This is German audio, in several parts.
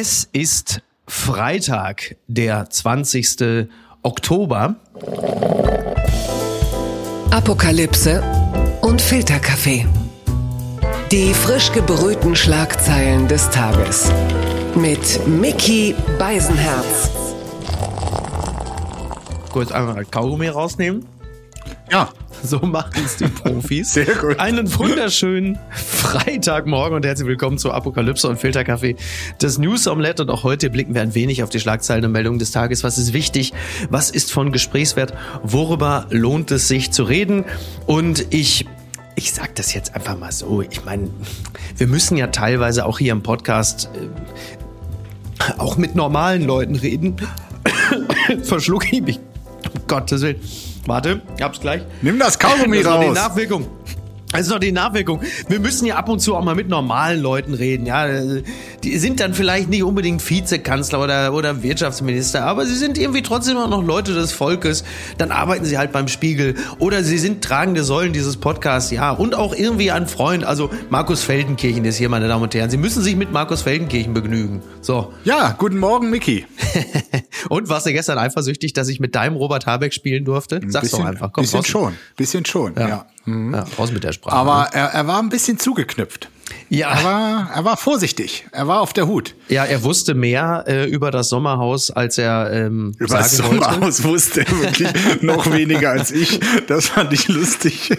Es ist Freitag, der 20. Oktober. Apokalypse und Filterkaffee. Die frisch gebrühten Schlagzeilen des Tages. Mit Mickey Beisenherz. Kurz einmal Kaugummi rausnehmen. Ja. So machen es die Profis. Sehr gut. Einen wunderschönen Freitagmorgen und herzlich willkommen zu Apokalypse und Filterkaffee. Das News Omelette und auch heute blicken wir ein wenig auf die Schlagzeilen und Meldungen des Tages. Was ist wichtig? Was ist von Gesprächswert? Worüber lohnt es sich zu reden? Und ich ich sag das jetzt einfach mal so. Ich meine, wir müssen ja teilweise auch hier im Podcast äh, auch mit normalen Leuten reden. Verschluck ich mich. Um Gottes Willen. Warte, ich hab's gleich. Nimm das Kaugummi Das ist noch die raus. Nachwirkung. Das ist noch die Nachwirkung. Wir müssen ja ab und zu auch mal mit normalen Leuten reden. Ja, die sind dann vielleicht nicht unbedingt Vizekanzler oder, oder Wirtschaftsminister, aber sie sind irgendwie trotzdem auch noch Leute des Volkes. Dann arbeiten sie halt beim Spiegel oder sie sind tragende Säulen dieses Podcasts. Ja, und auch irgendwie ein Freund. Also Markus Feldenkirchen ist hier, meine Damen und Herren. Sie müssen sich mit Markus Feldenkirchen begnügen. So. Ja, guten Morgen, Mickey. und warst du gestern eifersüchtig, dass ich mit deinem Robert Habeck spielen durfte? Sag's doch einfach. Komm, bisschen raus. schon, bisschen schon, ja. Ja, raus mit der Sprache. Aber er, er war ein bisschen zugeknüpft. Ja. Er war, er war vorsichtig. Er war auf der Hut. Ja, er wusste mehr äh, über das Sommerhaus, als er ähm, Über das sagen wollte. Sommerhaus wusste er wirklich noch weniger als ich. Das fand ich lustig.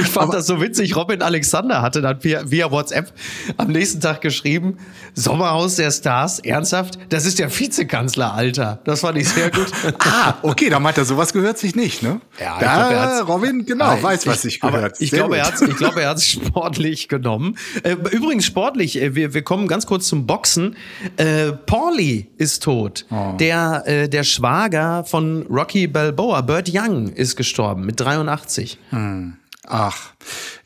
Ich fand das so witzig. Robin Alexander hatte dann via, via WhatsApp am nächsten Tag geschrieben, Sommerhaus der Stars, ernsthaft? Das ist der Vizekanzler, Alter. Das fand ich sehr gut. Ah, okay, da meint er, sowas gehört sich nicht, ne? Ja, ich da, glaub, er hat's- Robin, genau, Ah, weiß, was ich- sich gehört. Ich glaube, er hat's, ich glaube, er hat es sportlich genommen. Äh, übrigens sportlich, äh, wir, wir kommen ganz kurz zum Boxen. Äh, Pauli ist tot. Oh. Der, äh, der Schwager von Rocky Balboa, Burt Young, ist gestorben mit 83. Ach,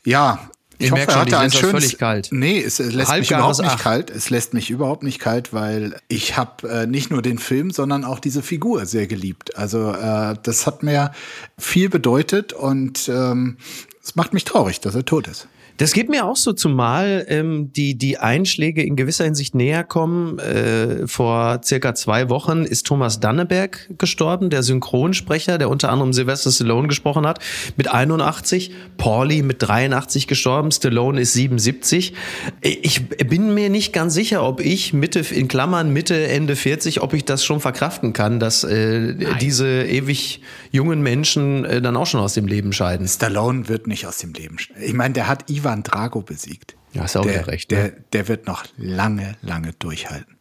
ja. Ich Ihr hoffe, merkt er schon, hatte ein schönes. völlig kalt. Nee, es lässt mich überhaupt nicht kalt. Es lässt mich überhaupt nicht kalt, weil ich habe äh, nicht nur den Film, sondern auch diese Figur sehr geliebt. Also äh, das hat mir viel bedeutet und ähm, es macht mich traurig, dass er tot ist. Das geht mir auch so, zumal ähm, die, die Einschläge in gewisser Hinsicht näher kommen. Äh, vor circa zwei Wochen ist Thomas Danneberg gestorben, der Synchronsprecher, der unter anderem Sylvester Stallone gesprochen hat, mit 81. Pauli mit 83 gestorben, Stallone ist 77. Ich bin mir nicht ganz sicher, ob ich Mitte, in Klammern Mitte, Ende 40, ob ich das schon verkraften kann, dass äh, diese ewig jungen Menschen äh, dann auch schon aus dem Leben scheiden. Stallone wird nicht aus dem Leben. sch- Ich meine, der hat Ivan Drago besiegt. Ja, ist auch der, recht, Der, ne? der wird noch lange, lange durchhalten.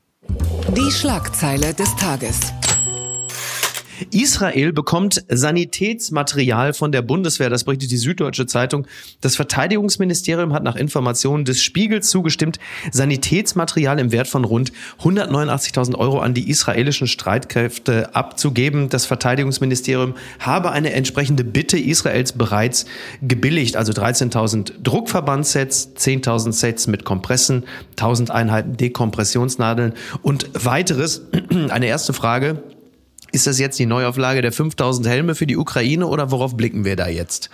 Die Schlagzeile des Tages. Israel bekommt Sanitätsmaterial von der Bundeswehr, das berichtet die Süddeutsche Zeitung. Das Verteidigungsministerium hat nach Informationen des Spiegels zugestimmt, Sanitätsmaterial im Wert von rund 189.000 Euro an die israelischen Streitkräfte abzugeben. Das Verteidigungsministerium habe eine entsprechende Bitte Israels bereits gebilligt, also 13.000 Druckverbandssets, 10.000 Sets mit Kompressen, 1.000 Einheiten Dekompressionsnadeln und weiteres. Eine erste Frage. Ist das jetzt die Neuauflage der 5000 Helme für die Ukraine oder worauf blicken wir da jetzt?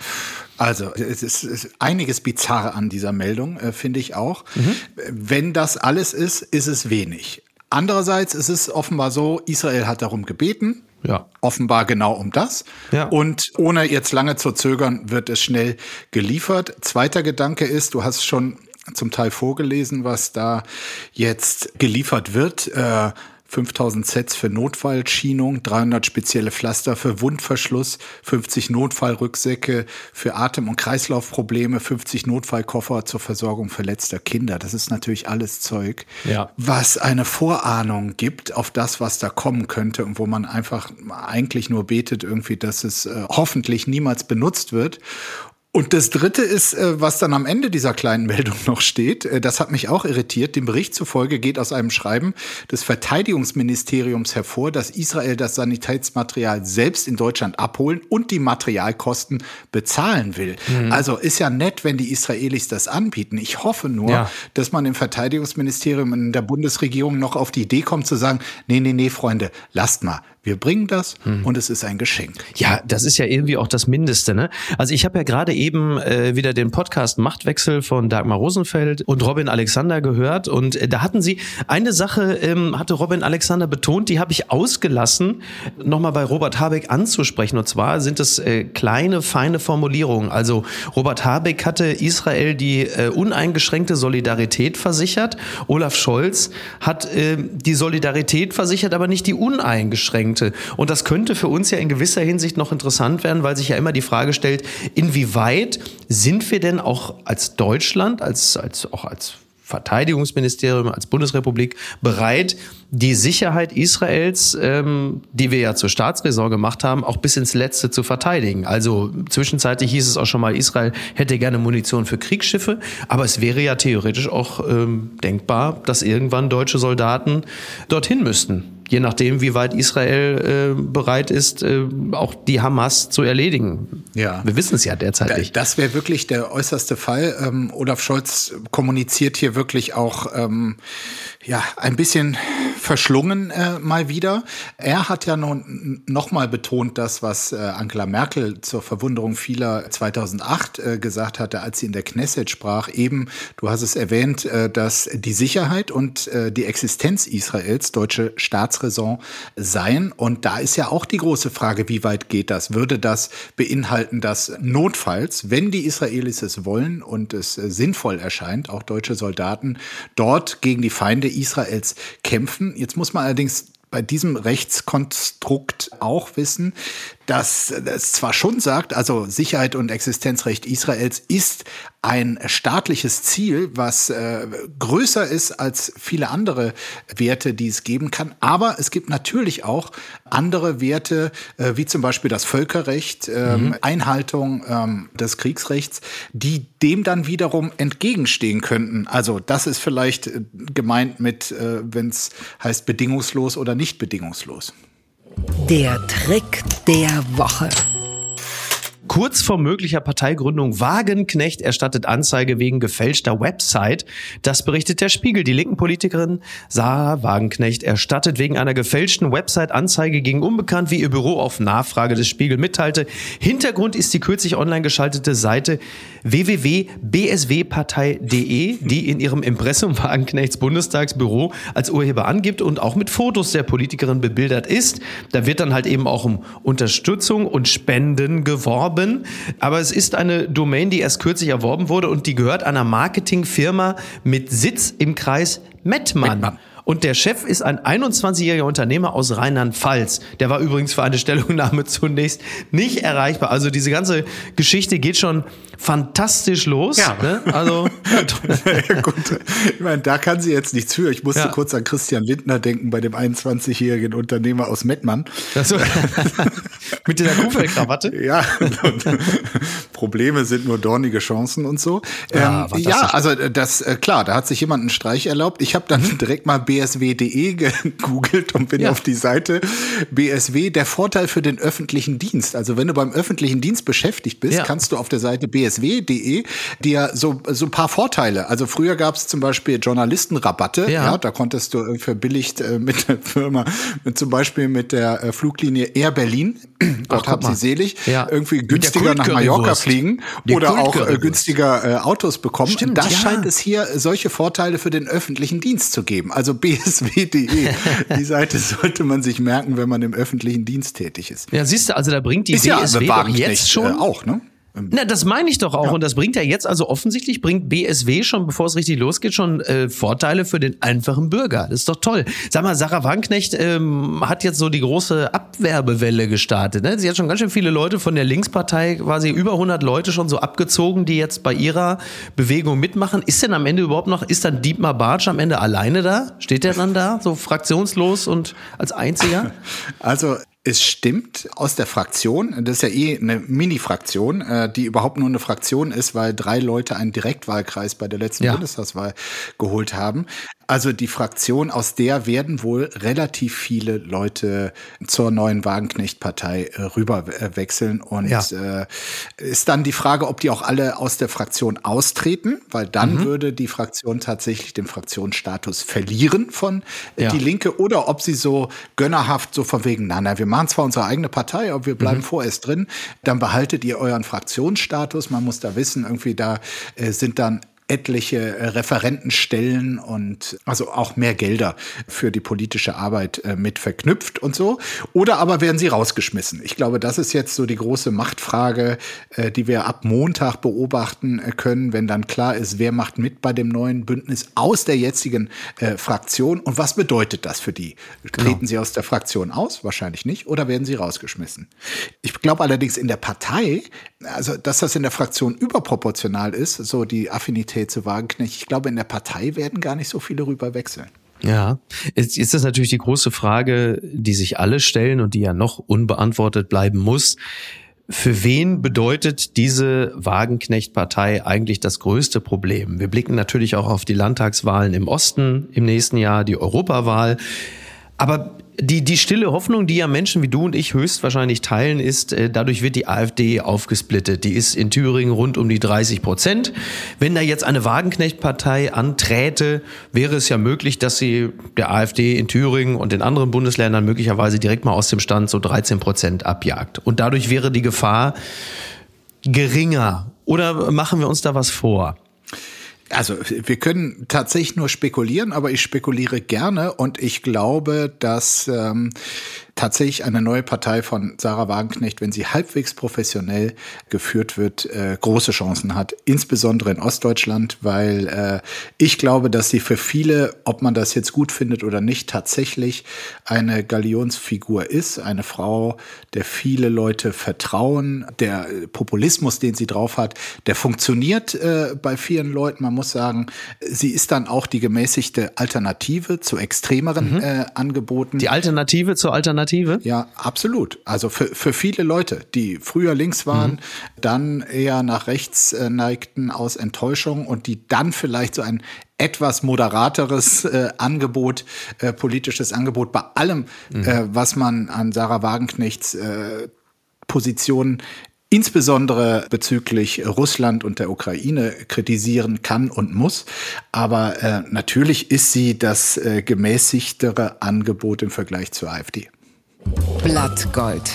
Also, es ist, es ist einiges bizarr an dieser Meldung, äh, finde ich auch. Mhm. Wenn das alles ist, ist es wenig. Andererseits ist es offenbar so, Israel hat darum gebeten. Ja. Offenbar genau um das. Ja. Und ohne jetzt lange zu zögern, wird es schnell geliefert. Zweiter Gedanke ist, du hast schon zum Teil vorgelesen, was da jetzt geliefert wird. Äh, 5000 Sets für Notfallschienung, 300 spezielle Pflaster für Wundverschluss, 50 Notfallrücksäcke für Atem- und Kreislaufprobleme, 50 Notfallkoffer zur Versorgung verletzter Kinder. Das ist natürlich alles Zeug, Ja. was eine Vorahnung gibt auf das, was da kommen könnte und wo man einfach eigentlich nur betet irgendwie, dass es äh, hoffentlich niemals benutzt wird. Und das Dritte ist, äh, was dann am Ende dieser kleinen Meldung noch steht, äh, das hat mich auch irritiert. Dem Bericht zufolge geht aus einem Schreiben des Verteidigungsministeriums hervor, dass Israel das Sanitätsmaterial selbst in Deutschland abholen und die Materialkosten bezahlen will. Also ist ja nett, wenn die Israelis das anbieten. Ich hoffe nur, Ja. dass man im Verteidigungsministerium in der Bundesregierung noch auf die Idee kommt zu sagen, nee, nee, nee, Freunde, lasst mal. Wir bringen das und es ist ein Geschenk. Ja, das ist ja irgendwie auch das Mindeste. Ne? Also ich habe ja gerade eben äh, wieder den Podcast Machtwechsel von Dagmar Rosenfeld und Robin Alexander gehört. Und äh, da hatten sie eine Sache, ähm, hatte Robin Alexander betont, die habe ich ausgelassen, nochmal bei Robert Habeck anzusprechen. Und zwar sind es äh, kleine, feine Formulierungen. Also Robert Habeck hatte Israel die äh, uneingeschränkte Solidarität versichert. Olaf Scholz hat äh, die Solidarität versichert, aber nicht die uneingeschränkte. Und das könnte für uns ja in gewisser Hinsicht noch interessant werden, weil sich ja immer die Frage stellt, inwieweit sind wir denn auch als Deutschland, als, als auch als Verteidigungsministerium, als Bundesrepublik bereit, die Sicherheit Israels, ähm, die wir ja zur Staatsräson gemacht haben, auch bis ins Letzte zu verteidigen. Also zwischenzeitlich hieß es auch schon mal, Israel hätte gerne Munition für Kriegsschiffe, aber es wäre ja theoretisch auch ähm, denkbar, dass irgendwann deutsche Soldaten dorthin müssten je nachdem, wie weit Israel äh, bereit ist, äh, auch die Hamas zu erledigen. Ja. Wir wissen es ja derzeit nicht. Das wäre wirklich der äußerste Fall. Ähm, Olaf Scholz kommuniziert hier wirklich auch ähm, ja, ein bisschen verschlungen äh, mal wieder. Er hat ja nun nochmal betont, das, was äh, Angela Merkel zur Verwunderung vieler 2008 äh, gesagt hatte, als sie in der Knesset sprach. Eben, du hast es erwähnt, äh, dass die Sicherheit und äh, die Existenz Israels deutsche Staatsräson seien. Und da ist ja auch die große Frage, wie weit geht das? Würde das beinhalten, dass notfalls, wenn die Israelis es wollen und es äh, sinnvoll erscheint, auch deutsche Soldaten dort gegen die Feinde Israels kämpfen. Jetzt muss man allerdings bei diesem Rechtskonstrukt auch wissen, dass es zwar schon sagt, also Sicherheit und Existenzrecht Israels ist ein staatliches Ziel, was äh, größer ist als viele andere Werte, die es geben kann. Aber es gibt natürlich auch andere Werte, äh, wie zum Beispiel das Völkerrecht, äh, mhm. Einhaltung ähm, des Kriegsrechts, die dem dann wiederum entgegenstehen könnten. Also das ist vielleicht äh, gemeint mit, äh, wenn es heißt bedingungslos oder nicht bedingungslos. Der Trick der Woche. Kurz vor möglicher Parteigründung Wagenknecht erstattet Anzeige wegen gefälschter Website. Das berichtet der Spiegel. Die linken Politikerin Sarah Wagenknecht erstattet wegen einer gefälschten Website Anzeige gegen Unbekannt, wie ihr Büro auf Nachfrage des Spiegel mitteilte. Hintergrund ist die kürzlich online geschaltete Seite www.bswpartei.de, die in ihrem Impressum Wagenknechts Bundestagsbüro als Urheber angibt und auch mit Fotos der Politikerin bebildert ist. Da wird dann halt eben auch um Unterstützung und Spenden geworben erworben, aber es ist eine Domain, die erst kürzlich erworben wurde und die gehört einer Marketingfirma mit Sitz im Kreis Mettmann. Mettmann. Und der Chef ist ein 21-jähriger Unternehmer aus Rheinland-Pfalz. Der war übrigens für eine Stellungnahme zunächst nicht erreichbar. Also diese ganze Geschichte geht schon fantastisch los. Ja. Ne? Also ja, gut. Ich meine, da kann sie jetzt nichts für. Ich musste ja. kurz an Christian Lindner denken bei dem 21-jährigen Unternehmer aus Mettmann. So. Mit dieser Kuhfellkrawatte? Ja. Probleme sind nur dornige Chancen und so. Ja, ähm, ja also das äh, klar, da hat sich jemand einen Streich erlaubt. Ich habe dann direkt mal bsw.de gegoogelt und bin auf die Seite BSW, der Vorteil für den öffentlichen Dienst. Also wenn du beim öffentlichen Dienst beschäftigt bist, kannst du auf der Seite bsw.de dir so, so ein paar Vorteile. Also früher gab es zum Beispiel Journalistenrabatte. Ja. ja da konntest du verbilligt äh, mit der Firma, mit, zum Beispiel mit der äh, Fluglinie Air Berlin, Gott hab sie selig, ja. irgendwie günstiger nach Mallorca fliegen Die oder auch äh, günstiger äh, Autos bekommen. Stimmt, das scheint es hier solche Vorteile für den öffentlichen Dienst zu geben. Also bsw.de. Die Seite sollte man sich merken, wenn man im öffentlichen Dienst tätig ist. Ja, siehst du, also da bringt die ist BSW ja, doch jetzt schon äh, auch, ne? Na, das meine ich doch auch. Ja. Und das bringt ja jetzt, also offensichtlich bringt BSW schon, bevor es richtig losgeht, schon äh, Vorteile für den einfachen Bürger. Das ist doch toll. Sag mal, Sarah Wagenknecht ähm, hat jetzt so die große Abwerbewelle gestartet. Ne? Sie hat schon ganz schön viele Leute von der Linkspartei, quasi über 100 Leute schon so abgezogen, die jetzt bei ihrer Bewegung mitmachen. Ist denn am Ende überhaupt noch, ist dann Dietmar Bartsch am Ende alleine da? Steht der dann da, so fraktionslos und als einziger? Also es stimmt aus der Fraktion, das ist ja eh eine Mini-Fraktion, äh, die überhaupt nur eine Fraktion ist, weil drei Leute einen Direktwahlkreis bei der letzten ja. Bundestagswahl geholt haben. Also die Fraktion, aus der werden wohl relativ viele Leute zur neuen Wagenknecht-Partei äh, rüber äh, wechseln. Und ja. äh, ist dann die Frage, ob die auch alle aus der Fraktion austreten, weil dann mhm. würde die Fraktion tatsächlich den Fraktionsstatus verlieren von ja. die Linke oder ob sie so gönnerhaft so von wegen, na, na, wir machen zwar unsere eigene Partei, aber wir bleiben mhm. vorerst drin, dann behaltet ihr euren Fraktionsstatus. Man muss da wissen, irgendwie da sind dann etliche äh, Referentenstellen und also auch mehr Gelder für die politische Arbeit äh, mit verknüpft und so. Oder aber werden sie rausgeschmissen? Ich glaube, das ist jetzt so die große Machtfrage, äh, die wir ab Montag beobachten können, wenn dann klar ist, wer macht mit bei dem neuen Bündnis aus der jetzigen Fraktion und was bedeutet das für die? Treten genau. sie aus der Fraktion aus? Wahrscheinlich nicht. Oder werden sie rausgeschmissen? Ich glaube allerdings in der Partei, also dass das in der Fraktion überproportional ist, so die Affinität Zu Wagenknecht. Ich glaube, in der Partei werden gar nicht so viele rüber wechseln. Ja, jetzt ist das natürlich die große Frage, die sich alle stellen und die ja noch unbeantwortet bleiben muss. Für wen bedeutet diese Wagenknecht-Partei eigentlich das größte Problem? Wir blicken natürlich auch auf die Landtagswahlen im Osten im nächsten Jahr, die Europawahl. Aber die, die stille Hoffnung, die ja Menschen wie du und ich höchstwahrscheinlich teilen, ist, äh, dadurch wird die AfD aufgesplittet. Die ist in Thüringen rund um die 30 Prozent. Wenn da jetzt eine Wagenknecht-Partei anträte, wäre es ja möglich, dass sie der AfD in Thüringen und in anderen Bundesländern möglicherweise direkt mal aus dem Stand so 13 Prozent abjagt. Und dadurch wäre die Gefahr geringer. Oder machen wir uns da was vor? Also wir können tatsächlich nur spekulieren, aber ich spekuliere gerne und ich glaube, dass ähm, tatsächlich eine neue Partei von Sarah Wagenknecht, wenn sie halbwegs professionell geführt wird, äh, große Chancen hat, insbesondere in Ostdeutschland, weil äh, ich glaube, dass sie für viele, ob man das jetzt gut findet oder nicht, tatsächlich eine Galionsfigur ist, eine Frau, der viele Leute vertrauen, der Populismus, den sie drauf hat, der funktioniert äh, bei vielen Leuten. Man muss sagen, sie ist dann auch die gemäßigte Alternative zu extremeren mhm. äh, Angeboten. Die Alternative zur Alternative Alternative? Ja, absolut. Also für, für viele Leute, die früher links waren, mhm. dann eher nach rechts äh, neigten aus Enttäuschung und die dann vielleicht so ein etwas moderateres äh, Angebot, äh, politisches Angebot bei allem, mhm. äh, was man an Sarah Wagenknechts äh, Position insbesondere bezüglich Russland und der Ukraine kritisieren kann und muss. Aber äh, natürlich ist sie das äh, gemäßigtere Angebot im Vergleich zur AfD. Blattgold.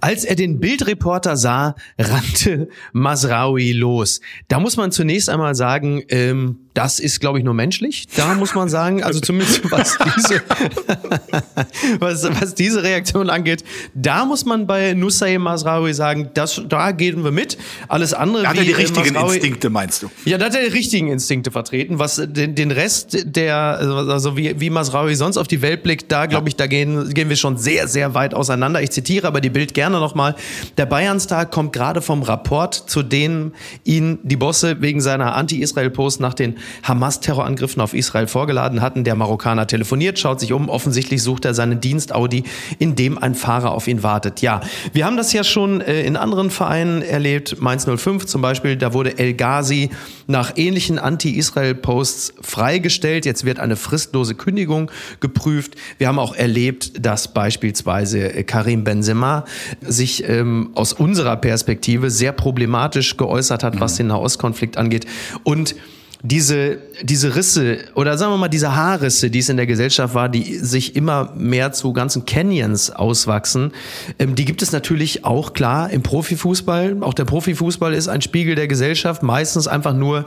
Als er den Bildreporter sah, rannte Masraoui los. Da muss man zunächst einmal sagen, ähm, das ist, glaube ich, nur menschlich. Da muss man sagen, also zumindest was diese, was, was diese Reaktion angeht, da muss man bei Nusay Masraoui sagen, das, da gehen wir mit. Alles andere. Da hat er die richtigen Masraoui, Instinkte, meinst du? Ja, da hat er die richtigen Instinkte vertreten. Was den, den Rest der, also wie, wie Masraoui sonst auf die Welt blickt, da glaube ich, da gehen, gehen wir schon sehr, sehr weit auseinander. Ich zitiere aber die Bild gerne nochmal. Der Bayernstag kommt gerade vom Rapport, zu dem ihn die Bosse wegen seiner Anti-Israel-Post nach den Hamas-Terrorangriffen auf Israel vorgeladen hatten. Der Marokkaner telefoniert, schaut sich um. Offensichtlich sucht er seinen Dienst Audi, in dem ein Fahrer auf ihn wartet. Ja, wir haben das ja schon äh, in anderen Vereinen erlebt. Mainz 05 zum Beispiel, da wurde El Ghazi nach ähnlichen Anti-Israel-Posts freigestellt. Jetzt wird eine fristlose Kündigung geprüft. Wir haben auch erlebt, dass beispielsweise äh, Karim Benzema sich ähm, aus unserer Perspektive sehr problematisch geäußert hat, was mhm. den Nahostkonflikt angeht. Und diese, diese Risse oder sagen wir mal diese Haarrisse, die es in der Gesellschaft war, die sich immer mehr zu ganzen Canyons auswachsen, ähm, die gibt es natürlich auch klar im Profifußball. Auch der Profifußball ist ein Spiegel der Gesellschaft, meistens einfach nur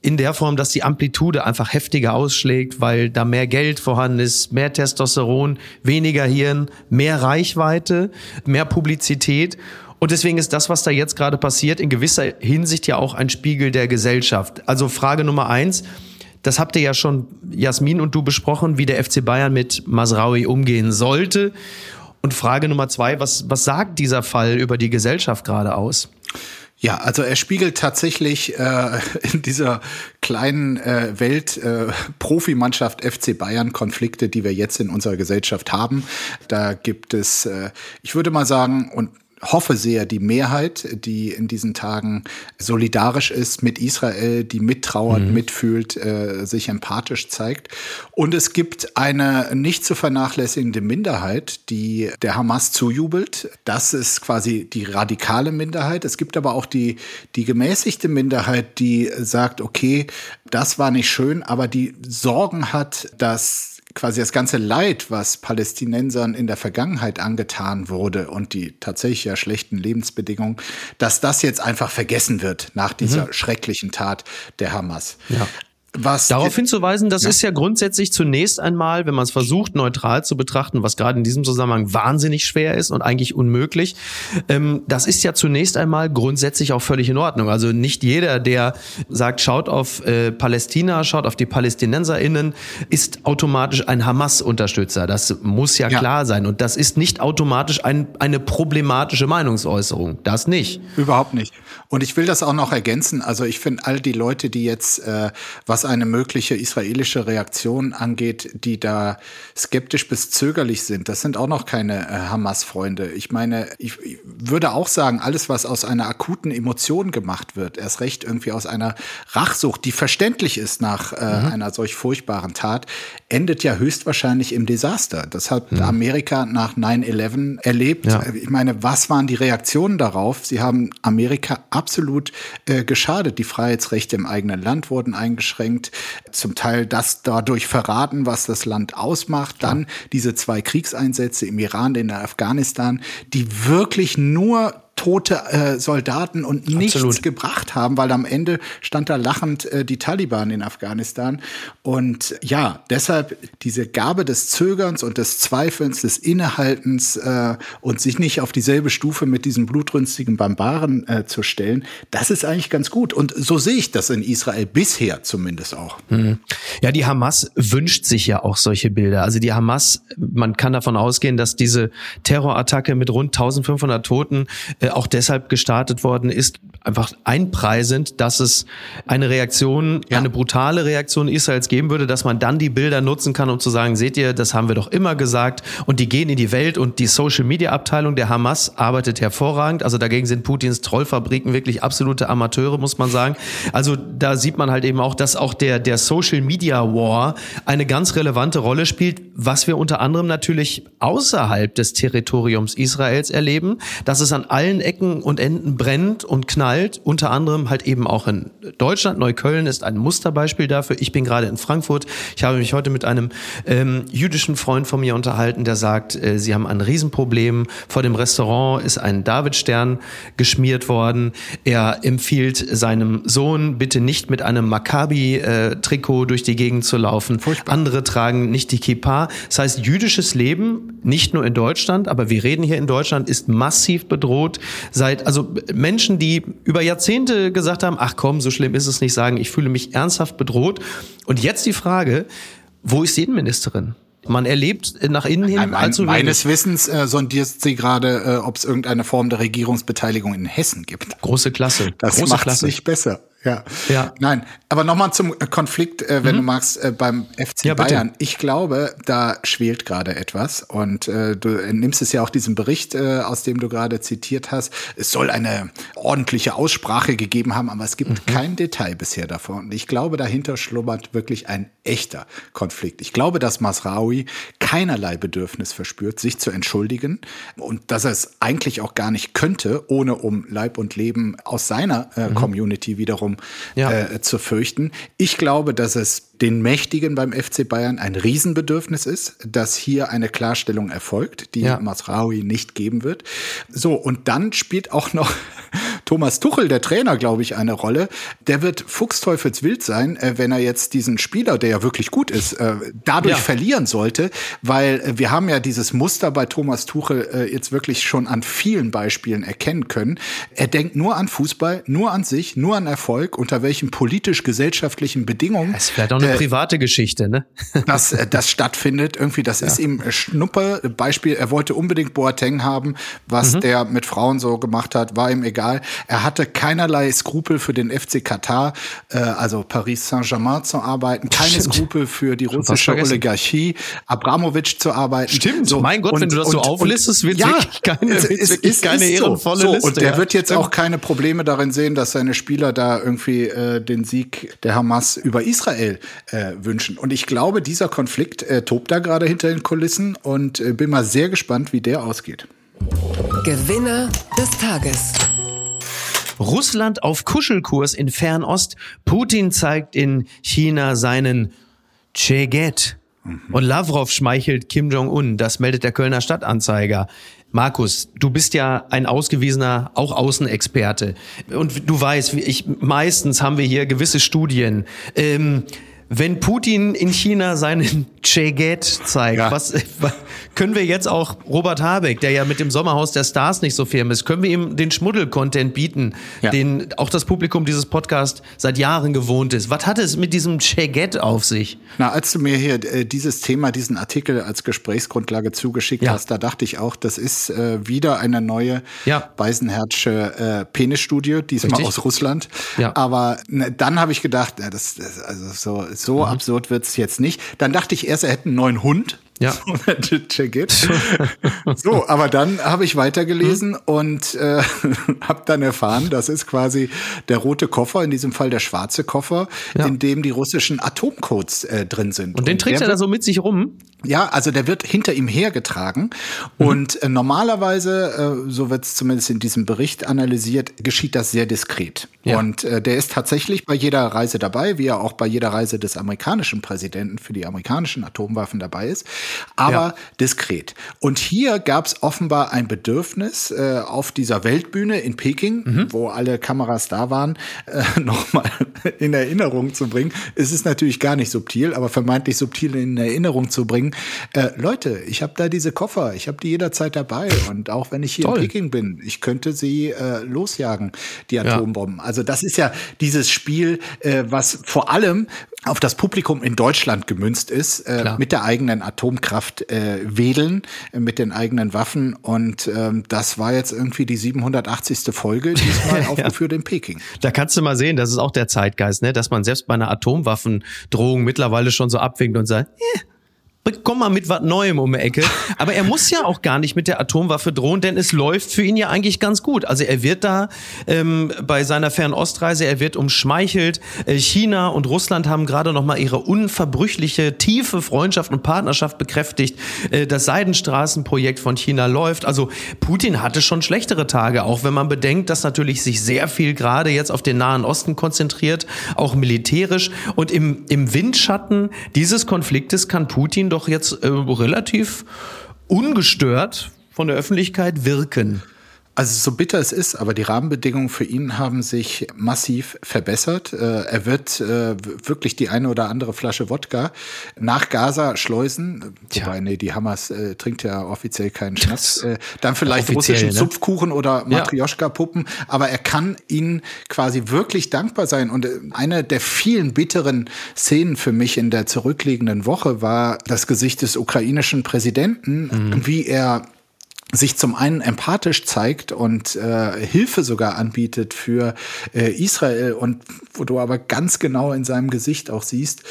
in der Form, dass die Amplitude einfach heftiger ausschlägt, weil da mehr Geld vorhanden ist, mehr Testosteron, weniger Hirn, mehr Reichweite, mehr Publizität. Und deswegen ist das, was da jetzt gerade passiert, in gewisser Hinsicht ja auch ein Spiegel der Gesellschaft. Also Frage Nummer eins. Das habt ihr ja schon, Jasmin und du, besprochen, wie der FC Bayern mit Masraui umgehen sollte. Und Frage Nummer zwei, was, was sagt dieser Fall über die Gesellschaft gerade aus? Ja, also er spiegelt tatsächlich äh, in dieser kleinen äh, Welt äh, Profimannschaft FC Bayern Konflikte, die wir jetzt in unserer Gesellschaft haben. Da gibt es, äh, ich würde mal sagen, und hoffe sehr, die Mehrheit, die in diesen Tagen solidarisch ist mit Israel, die mittrauert, mhm. mitfühlt, äh, sich empathisch zeigt. Und es gibt eine nicht zu vernachlässigende Minderheit, die der Hamas zujubelt. Das ist quasi die radikale Minderheit. Es gibt aber auch die, die gemäßigte Minderheit, die sagt, okay, das war nicht schön, aber die Sorgen hat, dass quasi das ganze Leid, was Palästinensern in der Vergangenheit angetan wurde und die tatsächlich ja schlechten Lebensbedingungen, dass das jetzt einfach vergessen wird nach dieser mhm. schrecklichen Tat der Hamas. Ja. Was Darauf hinzuweisen, das ja. ist ja grundsätzlich zunächst einmal, wenn man es versucht, neutral zu betrachten, was gerade in diesem Zusammenhang wahnsinnig schwer ist und eigentlich unmöglich, ähm, das ist ja zunächst einmal grundsätzlich auch völlig in Ordnung. Also nicht jeder, der sagt, schaut auf äh, Palästina, schaut auf die PalästinenserInnen, ist automatisch ein Hamas-Unterstützer. Das muss ja, ja, klar sein. Und das ist nicht automatisch ein, eine problematische Meinungsäußerung. Das nicht. Überhaupt nicht. Und ich will das auch noch ergänzen. Also ich finde all die Leute, die jetzt, äh, was eine mögliche israelische Reaktion angeht, die da skeptisch bis zögerlich sind, das sind auch noch keine äh, Hamas-Freunde. Ich meine, ich, ich würde auch sagen, alles, was aus einer akuten Emotion gemacht wird, erst recht irgendwie aus einer Rachsucht, die verständlich ist nach äh, mhm. einer solch furchtbaren Tat, endet ja höchstwahrscheinlich im Desaster. Das hat mhm. Amerika nach 9-11 erlebt. Ja. Ich meine, was waren die Reaktionen darauf? Sie haben Amerika absolut äh, geschadet. Die Freiheitsrechte im eigenen Land wurden eingeschränkt, zum Teil das dadurch verraten, was das Land ausmacht. Dann diese zwei Kriegseinsätze im Iran, in Afghanistan, die wirklich nur tote äh, Soldaten und nichts Absolut. gebracht haben, weil am Ende stand da lachend äh, die Taliban in Afghanistan. Und ja, deshalb diese Gabe des Zögerns und des Zweifelns, des Innehaltens äh, und sich nicht auf dieselbe Stufe mit diesen blutrünstigen Barbaren äh, zu stellen, das ist eigentlich ganz gut. Und so sehe ich das in Israel bisher zumindest auch. Mhm. Ja, die Hamas wünscht sich ja auch solche Bilder. Also die Hamas, man kann davon ausgehen, dass diese Terrorattacke mit rund 1500 Toten äh, auch deshalb gestartet worden ist, einfach einpreisend, dass es eine Reaktion, ja. eine brutale Reaktion Israels geben würde, dass man dann die Bilder nutzen kann, um zu sagen, seht ihr, das haben wir doch immer gesagt und die gehen in die Welt und die Social Media Abteilung der Hamas arbeitet hervorragend. Also dagegen sind Putins Trollfabriken wirklich absolute Amateure, muss man sagen. Also da sieht man halt eben auch, dass auch der, der Social Media War eine ganz relevante Rolle spielt, was wir unter anderem natürlich außerhalb des Territoriums Israels erleben, dass es an allen Ecken und Enden brennt und knallt, unter anderem halt eben auch in Deutschland. Neukölln ist ein Musterbeispiel dafür. Ich bin gerade in Frankfurt. Ich habe mich heute mit einem ähm, jüdischen Freund von mir unterhalten, der sagt, äh, sie haben ein Riesenproblem. Vor dem Restaurant ist ein Davidstern geschmiert worden. Er empfiehlt seinem Sohn, bitte nicht mit einem Maccabi-Trikot durch die Gegend zu laufen. Furchtbar. Andere tragen nicht die Kippa. Das heißt, jüdisches Leben, nicht nur in Deutschland, aber wir reden hier in Deutschland, ist massiv bedroht seit, also Menschen, die über Jahrzehnte gesagt haben, ach komm, so schlimm ist es nicht, sagen, ich fühle mich ernsthaft bedroht. Und jetzt die Frage, wo ist die Innenministerin? Man erlebt nach innen hin allzu wenig. Meines Wissens äh, sondiert sie gerade, äh, ob es irgendeine Form der Regierungsbeteiligung in Hessen gibt. Große Klasse. Das Große macht es nicht besser. Ja. ja. Nein, aber nochmal zum Konflikt, äh, wenn mhm. du magst, äh, beim FC ja, Bayern. Ich glaube, da schwelt gerade etwas und äh, du nimmst es ja auch diesen Bericht, äh, aus dem du gerade zitiert hast. Es soll eine ordentliche Aussprache gegeben haben, aber es gibt mhm. kein Detail bisher davon. Und ich glaube, dahinter schlummert wirklich ein echter Konflikt. Ich glaube, dass Masraoui keinerlei Bedürfnis verspürt, sich zu entschuldigen und dass er es eigentlich auch gar nicht könnte, ohne um Leib und Leben aus seiner äh, mhm. Community wiederum Publikum ja. äh, zu fürchten. Ich glaube, dass es den Mächtigen beim FC Bayern ein Riesenbedürfnis ist, dass hier eine Klarstellung erfolgt, die ja. Masraoui nicht geben wird. So, und dann spielt auch noch Thomas Tuchel, der Trainer, glaube ich, eine Rolle. Der wird fuchsteufelswild sein, äh, wenn er jetzt diesen Spieler, der ja wirklich gut ist, äh, dadurch ja. verlieren sollte, weil äh, wir haben ja dieses Muster bei Thomas Tuchel jetzt wirklich schon an vielen Beispielen erkennen können. Er denkt nur an Fußball, nur an sich, nur an Erfolg, unter welchen politisch-gesellschaftlichen Bedingungen. Das ist vielleicht auch eine äh, private Geschichte, ne? dass das stattfindet. Irgendwie, das ja. ist ihm Schnuppe. Beispiel, er wollte unbedingt Boateng haben, was mhm. der mit Frauen so gemacht hat, war ihm egal. Er hatte keinerlei Skrupel für den FC Katar, äh, also Paris Saint-Germain zu arbeiten, keine Stimmt. Skrupel für die russische Oligarchie, Abramowitsch zu arbeiten. Stimmt, so, mein Gott, und, wenn du das und, so auflistest, wird ja, wirklich keine, es, es, wirklich es keine ehrenvolle so. Liste. Und der ja. wird jetzt auch keine Probleme darin sehen, dass seine Spieler da irgendwie äh, den Sieg der Hamas über Israel äh, wünschen. Und ich glaube, dieser Konflikt äh, tobt da gerade hinter den Kulissen und äh, bin mal sehr gespannt, wie der ausgeht. Gewinner des Tages. Russland auf Kuschelkurs in Fernost. Putin zeigt in China seinen Cheget. Mhm. Und Lavrov schmeichelt Kim Jong-un. Das meldet der Kölner Stadtanzeiger. Markus, du bist ja ein ausgewiesener, auch Außenexperte. Und du weißt, ich, meistens haben wir hier gewisse Studien. Ähm, wenn Putin in China seinen Cheget zeigt, ja. was, können wir jetzt auch Robert Habeck, der ja mit dem Sommerhaus der Stars nicht so firm ist, können wir ihm den Schmuddel-Content bieten, ja. den auch das Publikum dieses Podcast seit Jahren gewohnt ist. Was hat es mit diesem Cheget auf sich? Na, als du mir hier äh, dieses Thema, diesen Artikel als Gesprächsgrundlage zugeschickt ja. hast, da dachte ich auch, das ist äh, wieder eine neue ja. Beisenherrsche äh, Penisstudie, diesmal Richtig. aus Russland. Ja. Aber ne, dann habe ich gedacht, na, das, das also so so mhm. absurd wird's jetzt nicht. Dann dachte ich erst, er hätte einen neuen Hund. Ja. so, aber dann habe ich weitergelesen mhm. und äh, habe dann erfahren, das ist quasi der rote Koffer, in diesem Fall der schwarze Koffer, ja. in dem die russischen Atomcodes äh, drin sind. Und den und trägt er da so mit sich rum? Ja, also der wird hinter ihm hergetragen. Mhm. Und äh, normalerweise, äh, so wird es zumindest in diesem Bericht analysiert, geschieht das sehr diskret. Ja. Und äh, der ist tatsächlich bei jeder Reise dabei, wie er auch bei jeder Reise des amerikanischen Präsidenten für die amerikanischen Atomwaffen dabei ist, aber ja. diskret. Und hier gab es offenbar ein Bedürfnis, äh, auf dieser Weltbühne in Peking, mhm. wo alle Kameras da waren, äh, nochmal in Erinnerung zu bringen. Es ist natürlich gar nicht subtil, aber vermeintlich subtil in Erinnerung zu bringen, äh, Leute, ich habe da diese Koffer, ich habe die jederzeit dabei und auch wenn ich hier Toll. in Peking bin, ich könnte sie äh, losjagen, die Atombomben. Ja. Also das ist ja dieses Spiel, äh, was vor allem auf das Publikum in Deutschland gemünzt ist, äh, mit der eigenen Atomkraft äh, wedeln, äh, mit den eigenen Waffen. Und ähm, das war jetzt irgendwie die 780. Folge, diesmal ja. aufgeführt in Peking. Da kannst du mal sehen, das ist auch der Zeitgeist, ne? dass man selbst bei einer Atomwaffendrohung mittlerweile schon so abwinkt und sagt, eh, komm mal mit was Neuem um die Ecke. Aber er muss ja auch gar nicht mit der Atomwaffe drohen, denn es läuft für ihn ja eigentlich ganz gut. Also er wird da ähm, bei seiner Fernostreise, er wird umschmeichelt. Äh, China und Russland haben gerade noch mal ihre unverbrüchliche, tiefe Freundschaft und Partnerschaft bekräftigt. Äh, das Seidenstraßenprojekt von China läuft. Also Putin hatte schon schlechtere Tage, auch wenn man bedenkt, dass natürlich sich sehr viel gerade jetzt auf den Nahen Osten konzentriert, auch militärisch. Und im, im Windschatten dieses Konfliktes kann Putin doch jetzt äh, relativ ungestört von der Öffentlichkeit wirken. Also so bitter es ist, aber die Rahmenbedingungen für ihn haben sich massiv verbessert. Äh, er wird äh, wirklich die eine oder andere Flasche Wodka nach Gaza schleusen. Tja. Wobei, nee, die Hamas äh, trinkt ja offiziell keinen Schnaps. Äh, dann vielleicht russischen ne? Zupfkuchen oder Matrioschka-Puppen. Aber er kann ihnen quasi wirklich dankbar sein. Und äh, eine der vielen bitteren Szenen für mich in der zurückliegenden Woche war das Gesicht des ukrainischen Präsidenten, mhm. wie er sich zum einen empathisch zeigt und äh, Hilfe sogar anbietet für äh, Israel und wo du aber ganz genau in seinem Gesicht auch siehst,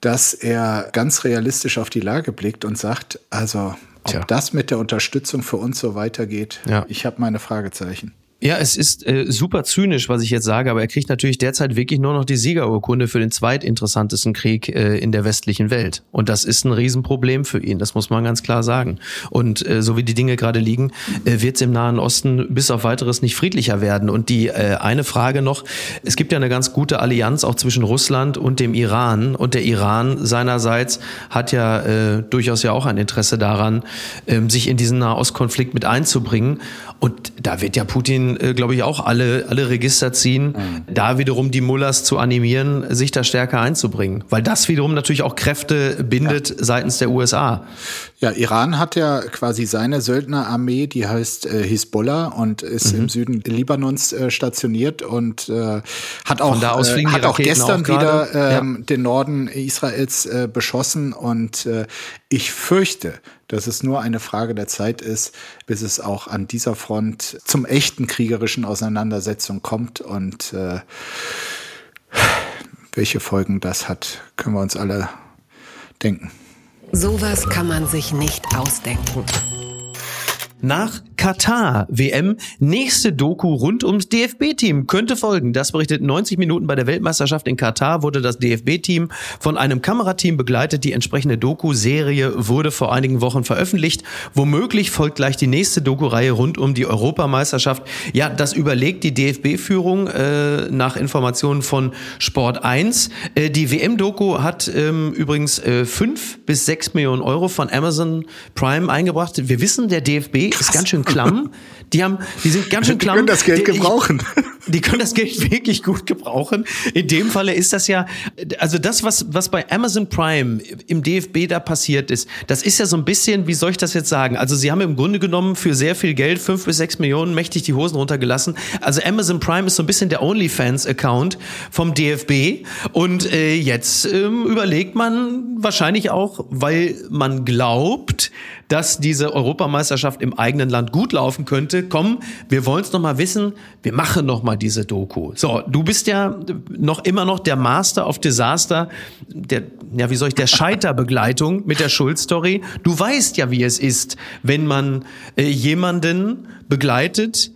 dass er ganz realistisch auf die Lage blickt und sagt, also ob Tja. das mit der Unterstützung für uns so weitergeht, ja. ich habe meine Fragezeichen. Ja, es ist äh, super zynisch, was ich jetzt sage, aber er kriegt natürlich derzeit wirklich nur noch die Siegerurkunde für den zweitinteressantesten Krieg äh, in der westlichen Welt. Und das ist ein Riesenproblem für ihn, das muss man ganz klar sagen. Und äh, so wie die Dinge gerade liegen, äh, wird es im Nahen Osten bis auf weiteres nicht friedlicher werden. Und die äh, eine Frage noch, es gibt ja eine ganz gute Allianz auch zwischen Russland und dem Iran. Und der Iran seinerseits hat ja äh, durchaus ja auch ein Interesse daran, äh, sich in diesen Nahostkonflikt mit einzubringen. Und da wird ja Putin, äh, glaube ich, auch alle, alle Register ziehen, mhm. da wiederum die Mullers zu animieren, sich da stärker einzubringen. Weil das wiederum natürlich auch Kräfte bindet ja. seitens der USA. Ja, Iran hat ja quasi seine Söldnerarmee, die heißt äh, Hisbollah und ist mhm. im Süden Libanons äh, stationiert und äh, hat auch, äh, hat auch gestern auch wieder ähm, ja. den Norden Israels äh, beschossen. Und äh, ich fürchte, dass es nur eine Frage der Zeit ist, bis es auch an dieser Front zum echten kriegerischen Auseinandersetzung kommt. Und äh, welche Folgen das hat, können wir uns alle denken. Sowas kann man sich nicht ausdenken. Nach Katar WM. Nächste Doku rund ums DFB-Team könnte folgen. Das berichtet 90 Minuten bei der Weltmeisterschaft in Katar wurde das DFB-Team von einem Kamerateam begleitet. Die entsprechende Doku-Serie wurde vor einigen Wochen veröffentlicht. Womöglich folgt gleich die nächste Doku-Reihe rund um die Europameisterschaft. Ja, das überlegt die DFB-Führung äh, nach Informationen von Sport 1. Äh, die WM-Doku hat ähm, übrigens äh, fünf bis sechs Millionen Euro von Amazon Prime eingebracht. Wir wissen, der DFB Krass. ist ganz schön klamm. Die haben, die sind ganz schön klamm. Die können das Geld gebrauchen. Die, die können das Geld wirklich gut gebrauchen. In dem Falle ist das ja, also das, was, was bei Amazon Prime im DFB da passiert ist, das ist ja so ein bisschen, wie soll ich das jetzt sagen? Also sie haben im Grunde genommen für sehr viel Geld, fünf bis sechs Millionen, mächtig die Hosen runtergelassen. Also Amazon Prime ist so ein bisschen der OnlyFans-Account vom DFB. Und äh, jetzt ähm, überlegt man wahrscheinlich auch, weil man glaubt, dass diese Europameisterschaft im eigenen Land gut laufen könnte. Komm, wir wollen es noch mal wissen. Wir machen noch mal diese Doku. So, du bist ja noch immer noch der Master of Disaster, der, ja, wie soll ich, der Scheiterbegleitung mit der Schuld-Story. Du weißt ja, wie es ist, wenn man äh, jemanden begleitet,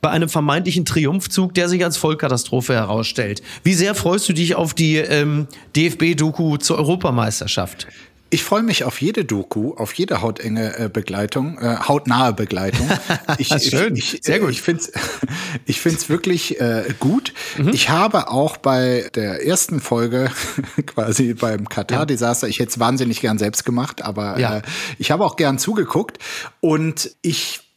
bei einem vermeintlichen Triumphzug, der sich als Vollkatastrophe herausstellt. Wie sehr freust du dich auf die ähm, DFB-Doku zur Europameisterschaft? Ich freue mich auf jede Doku, auf jede hautenge äh, Begleitung, äh, hautnahe Begleitung. Ich, Schön, ich, ich, sehr gut. Ich finde es ich find's wirklich äh, gut. Mhm. Ich habe auch bei der ersten Folge, quasi beim Katar-Desaster, ich hätte es wahnsinnig gern selbst gemacht, aber ja. äh, ich habe auch gern zugeguckt und ich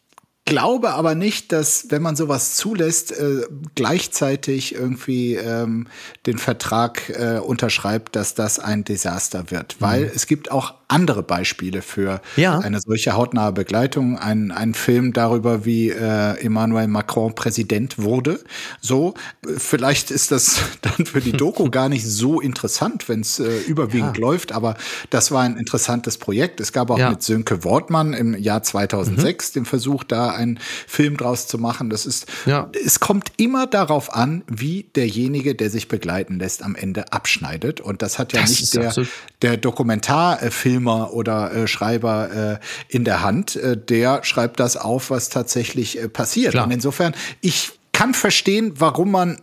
glaube aber nicht, dass, wenn man sowas zulässt, äh, gleichzeitig irgendwie ähm, den Vertrag äh, unterschreibt, dass das ein Desaster wird. Mhm. Weil es gibt auch andere Beispiele für ja. eine solche hautnahe Begleitung. Ein, ein Film darüber, wie äh, Emmanuel Macron Präsident wurde. So, vielleicht ist das dann für die Doku gar nicht so interessant, wenn es äh, überwiegend ja. läuft, aber das war ein interessantes Projekt. Es gab auch ja. mit Sönke Wortmann im Jahr 2006 mhm. den Versuch, da einen Film draus zu machen. Das ist, ja. es kommt immer darauf an, wie derjenige, der sich begleiten lässt, am Ende abschneidet. Und das hat ja das nicht der, der Dokumentarfilm Filmer oder äh, Schreiber äh, in der Hand. Äh, der schreibt das auf, was tatsächlich äh, passiert. Klar. Und insofern, ich kann verstehen, warum man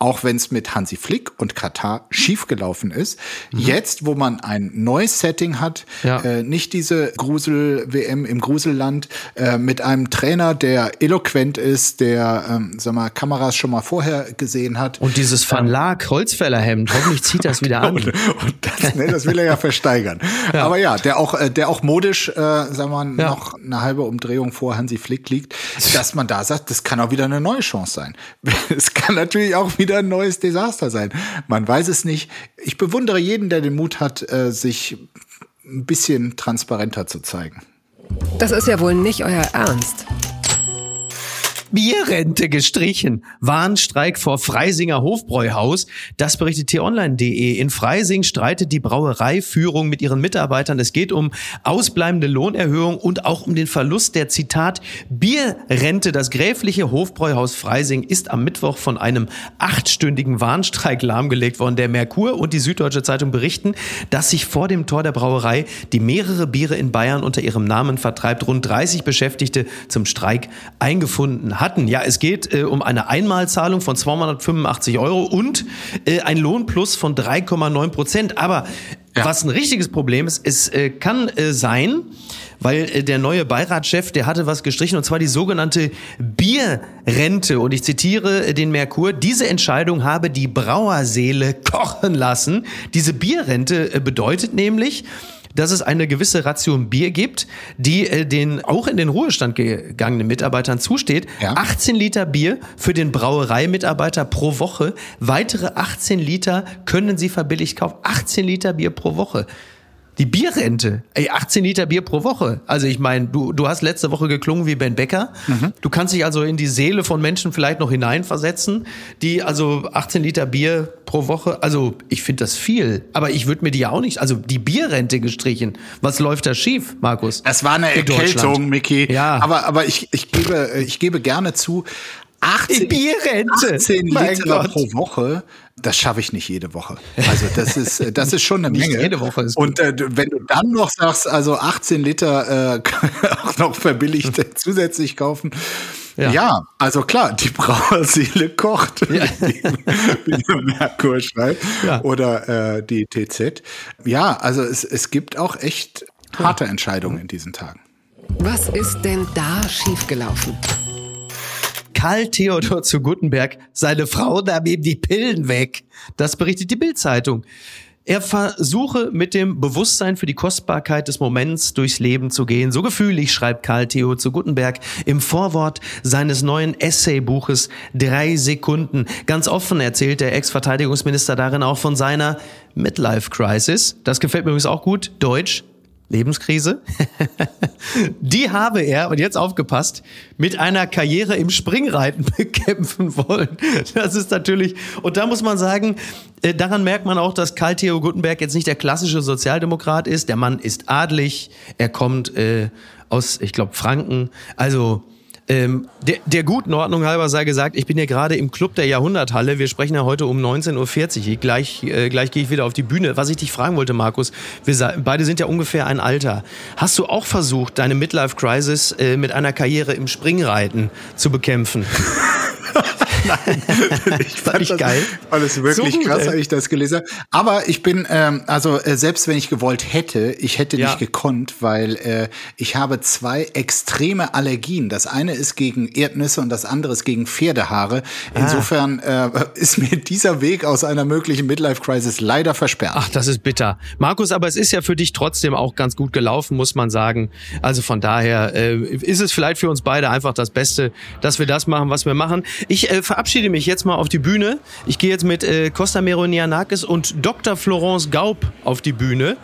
auch wenn es mit Hansi Flick und Katar schiefgelaufen ist. Mhm. Jetzt, wo man ein neues Setting hat, ja. äh, nicht diese Grusel-WM im Gruselland, äh, mit einem Trainer, der eloquent ist, der, ähm, sag mal, Kameras schon mal vorher gesehen hat. Und dieses Van Laak Holzfällerhemd, hoffentlich zieht das wieder an. und, und das, ne, das will er ja versteigern. Ja. Aber ja, der auch, äh, der auch modisch, äh, sagen wir mal, ja. noch eine halbe Umdrehung vor Hansi Flick liegt, dass man da sagt, das kann auch wieder eine neue Chance sein. Es kann natürlich auch wieder wieder ein neues Desaster sein. Man weiß es nicht. Ich bewundere jeden, der den Mut hat, äh, sich ein bisschen transparenter zu zeigen. Das ist ja wohl nicht euer Ernst. Bierrente gestrichen. Warnstreik vor Freisinger Hofbräuhaus. Das berichtet t-online.de. In Freising streitet die Brauereiführung mit ihren Mitarbeitern. Es geht um ausbleibende Lohnerhöhung und auch um den Verlust der Zitat Bierrente. Das gräfliche Hofbräuhaus Freising ist am Mittwoch von einem achtstündigen Warnstreik lahmgelegt worden. Der Merkur und die Süddeutsche Zeitung berichten, dass sich vor dem Tor der Brauerei, die mehrere Biere in Bayern unter ihrem Namen vertreibt, rund 30 Beschäftigte zum Streik eingefunden hatten. Ja, es geht äh, um eine Einmalzahlung von 285 Euro und äh, ein Lohnplus von 3,9 Prozent. Aber ja. was ein richtiges Problem ist, es äh, kann äh, sein, weil äh, der neue Beiratschef, der hatte was gestrichen, und zwar die sogenannte Bierrente. Und ich zitiere äh, den Merkur, diese Entscheidung habe die Brauerseele kochen lassen. Diese Bierrente äh, bedeutet nämlich, dass es eine gewisse Ration Bier gibt, die äh, den auch in den Ruhestand gegangenen Mitarbeitern zusteht. Ja. 18 Liter Bier für den Brauereimitarbeiter pro Woche. Weitere 18 Liter können sie verbilligt kaufen. 18 Liter Bier pro Woche. Die Bierrente, ey, 18 Liter Bier pro Woche. Also ich meine, du, du hast letzte Woche geklungen wie Ben Becker. Mhm. Du kannst dich also in die Seele von Menschen vielleicht noch hineinversetzen, die also 18 Liter Bier pro Woche, also ich finde das viel, aber ich würde mir die ja auch nicht, also die Bierrente gestrichen. Was läuft da schief, Markus? Es war eine Erkältung, Mickey. Ja. Aber, aber ich, ich, gebe, ich gebe gerne zu, 18, Bierrente. 18 Liter pro Woche, das schaffe ich nicht jede Woche. Also das ist, äh, das ist schon eine Menge. jede Woche ist Und äh, wenn du dann noch sagst, also 18 Liter äh, auch noch verbilligt zusätzlich kaufen. Ja. ja. also klar, die Brauerseele kocht, ja. wie der Merkur schreibt. Ja. Oder äh, die TZ. Ja, also es, es gibt auch echt harte Entscheidungen in diesen Tagen. Was ist denn da schiefgelaufen? Karl Theodor zu Gutenberg, seine Frau nahm ihm die Pillen weg. Das berichtet die Bildzeitung. Er versuche mit dem Bewusstsein für die Kostbarkeit des Moments durchs Leben zu gehen. So gefühlig schreibt Karl Theo zu Gutenberg im Vorwort seines neuen Essaybuches Drei Sekunden. Ganz offen erzählt der Ex-Verteidigungsminister darin auch von seiner Midlife Crisis. Das gefällt mir übrigens auch gut. Deutsch. Lebenskrise, die habe er, und jetzt aufgepasst, mit einer Karriere im Springreiten bekämpfen wollen. Das ist natürlich, und da muss man sagen, äh, daran merkt man auch, dass Karl Theo Guttenberg jetzt nicht der klassische Sozialdemokrat ist. Der Mann ist adlig, er kommt äh, aus, ich glaube, Franken. Also ähm, der, der guten Ordnung halber sei gesagt, ich bin hier gerade im Club der Jahrhunderthalle. Wir sprechen ja heute um 19.40 Uhr. Gleich, äh, gleich gehe ich wieder auf die Bühne. Was ich dich fragen wollte, Markus, wir beide sind ja ungefähr ein Alter. Hast du auch versucht, deine Midlife-Crisis äh, mit einer Karriere im Springreiten zu bekämpfen? Nein, ich fand das, geil. fand es wirklich so gut, krass, habe ich das gelesen. Aber ich bin, ähm, also äh, selbst wenn ich gewollt hätte, ich hätte ja. nicht gekonnt, weil äh, ich habe zwei extreme Allergien. Das eine ist gegen Erdnüsse und das andere ist gegen Pferdehaare. Ah. Insofern äh, ist mir dieser Weg aus einer möglichen Midlife-Crisis leider versperrt. Ach, das ist bitter. Markus, aber es ist ja für dich trotzdem auch ganz gut gelaufen, muss man sagen. Also von daher äh, ist es vielleicht für uns beide einfach das Beste, dass wir das machen, was wir machen. Ich äh, verabschiede mich jetzt mal auf die Bühne. Ich gehe jetzt mit äh, Costa Meronianakis und Dr. Florence Gaub auf die Bühne.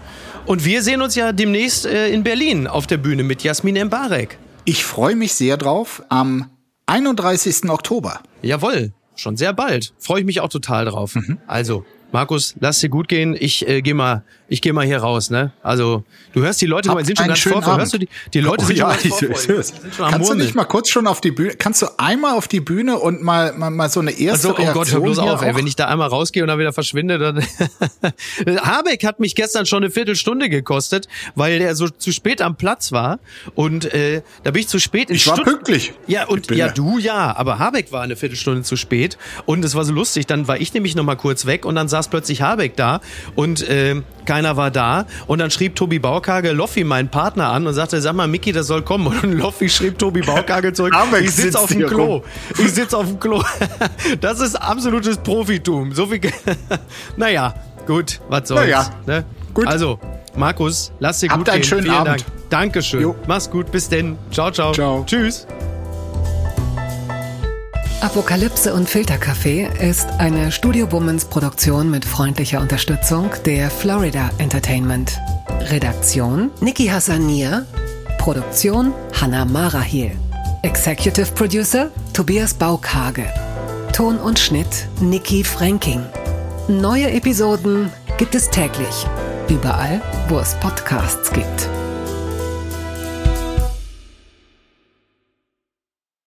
Und wir sehen uns ja demnächst äh, in Berlin auf der Bühne mit Jasmin Mbarek. Ich freue mich sehr drauf am 31. Oktober. Jawohl, schon sehr bald. Freue ich mich auch total drauf. Mhm. Also, Markus, lass dir gut gehen. Ich äh, gehe mal, ich gehe mal hier raus. Ne? Also du hörst die Leute, Habt sind schon ganz vorfreudig. Hörst du die, die Leute oh, sind ja, schon ganz vorfreudig. Kannst du nicht mal kurz schon auf die Bühne? Kannst du einmal auf die Bühne und mal mal, mal so eine erste also, oh Reaktion Gott, hör bloß auf, ey, wenn ich da einmal rausgehe und dann wieder verschwinde, dann Habeck hat mich gestern schon eine Viertelstunde gekostet, weil der so zu spät am Platz war und äh, da bin ich zu spät in Ich war Stutt pünktlich. Ja und ja, ja du ja, aber Habeck war eine Viertelstunde zu spät und es war so lustig. Dann war ich nämlich noch mal kurz weg und dann saß plötzlich Habeck da und äh, keiner war da. Und dann schrieb Tobi Baukage Loffi, meinen Partner, an und sagte, sag mal, Mickey, das soll kommen. Und Loffi schrieb Tobi Baukage zurück, ich sitze auf dem Klo. Rum. Ich sitze auf dem Klo. das ist absolutes Profitum. So viel. naja, gut, was soll's. Naja, ne? gut. Also, Markus, lass dir Habt gut einen gehen. schönen Vielen Abend. Dank. Dankeschön. Jo. Mach's gut. Bis denn. Ciao, ciao. Ciao. Tschüss. Apokalypse und Filterkaffee ist eine Studio Bummens Produktion mit freundlicher Unterstützung der Florida Entertainment. Redaktion Niki Hassanier. Produktion Hanna Marahiel. Executive Producer Tobias Baukage. Ton und Schnitt Niki Franking. Neue Episoden gibt es täglich. Überall, wo es Podcasts gibt.